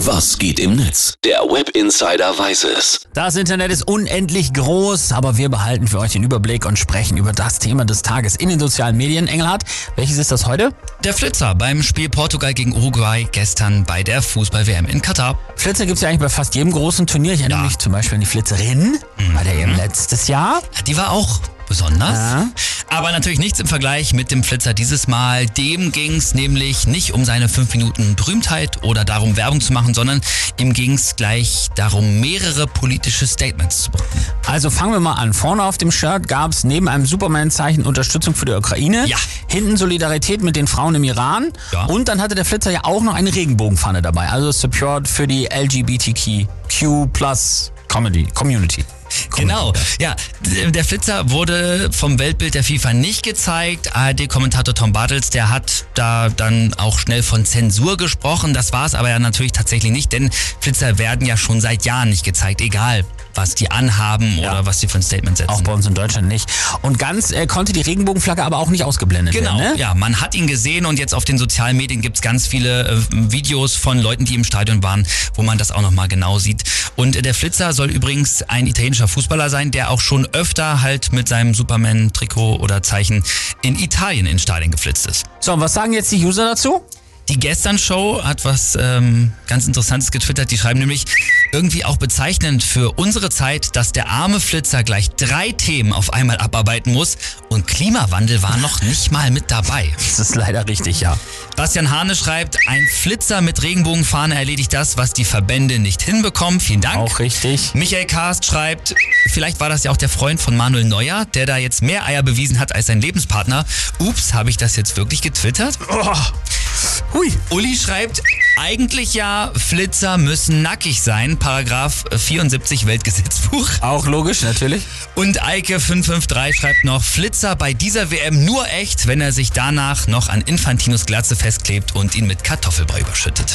Was geht im Netz? Der Web Insider weiß es. Das Internet ist unendlich groß, aber wir behalten für euch den Überblick und sprechen über das Thema des Tages in den sozialen Medien. Engelhardt, welches ist das heute? Der Flitzer beim Spiel Portugal gegen Uruguay gestern bei der Fußball-WM in Katar. Flitzer gibt es ja eigentlich bei fast jedem großen Turnier. Ich erinnere Ja. mich zum Beispiel an die Flitzerin bei der EM letztes Jahr. Die war auch besonders. Ja. Aber natürlich nichts im Vergleich mit dem Flitzer dieses Mal. Dem ging's nämlich nicht um seine 5 Minuten Berühmtheit oder darum, Werbung zu machen, sondern ihm ging's gleich darum, mehrere politische Statements zu bringen. Also fangen wir mal an. Vorne auf dem Shirt gab es neben einem Superman-Zeichen Unterstützung für die Ukraine. Ja. Hinten Solidarität mit den Frauen im Iran. Ja. Und dann hatte der Flitzer ja auch noch eine Regenbogenpfanne dabei. Also Support für die LGBTQ Plus Comedy Community. Genau, ja. Der Flitzer wurde vom Weltbild der FIFA nicht gezeigt. ARD-Kommentator Tom Bartels, der hat da dann auch schnell von Zensur gesprochen. Das war es aber ja natürlich tatsächlich nicht, denn Flitzer werden ja schon seit Jahren nicht gezeigt, egal was die anhaben Ja. oder was die für ein Statement setzen. Auch bei uns in Deutschland nicht. Und ganz äh, konnte die Regenbogenflagge aber auch nicht ausgeblendet Genau, werden. Ne? ja, man hat ihn gesehen und jetzt auf den sozialen Medien gibt's ganz viele äh, Videos von Leuten, die im Stadion waren, wo man das auch nochmal genau sieht. Und äh, der Flitzer soll übrigens ein italienischer Fußballer sein, der auch schon öfter halt mit seinem Superman-Trikot oder Zeichen in Italien in Stadien geflitzt ist. So, und was sagen jetzt die User dazu? Die Gestern-Show hat was ähm, ganz Interessantes getwittert. Die schreiben nämlich, irgendwie auch bezeichnend für unsere Zeit, dass der arme Flitzer gleich drei Themen auf einmal abarbeiten muss und Klimawandel war noch nicht mal mit dabei. Das ist leider richtig, ja. Bastian Hane schreibt, ein Flitzer mit Regenbogenfahne erledigt das, was die Verbände nicht hinbekommen. Vielen Dank. Auch richtig. Michael Karst schreibt, vielleicht war das ja auch der Freund von Manuel Neuer, der da jetzt mehr Eier bewiesen hat als sein Lebenspartner. Ups, habe ich das jetzt wirklich getwittert? Hui. Uli schreibt, eigentlich ja, Flitzer müssen nackig sein, Paragraph 74 Weltgesetzbuch. Auch logisch, natürlich. Und Eike553 schreibt noch, Flitzer bei dieser WM nur echt, wenn er sich danach noch an Infantinos Glatze festklebt und ihn mit Kartoffelbrei überschüttet.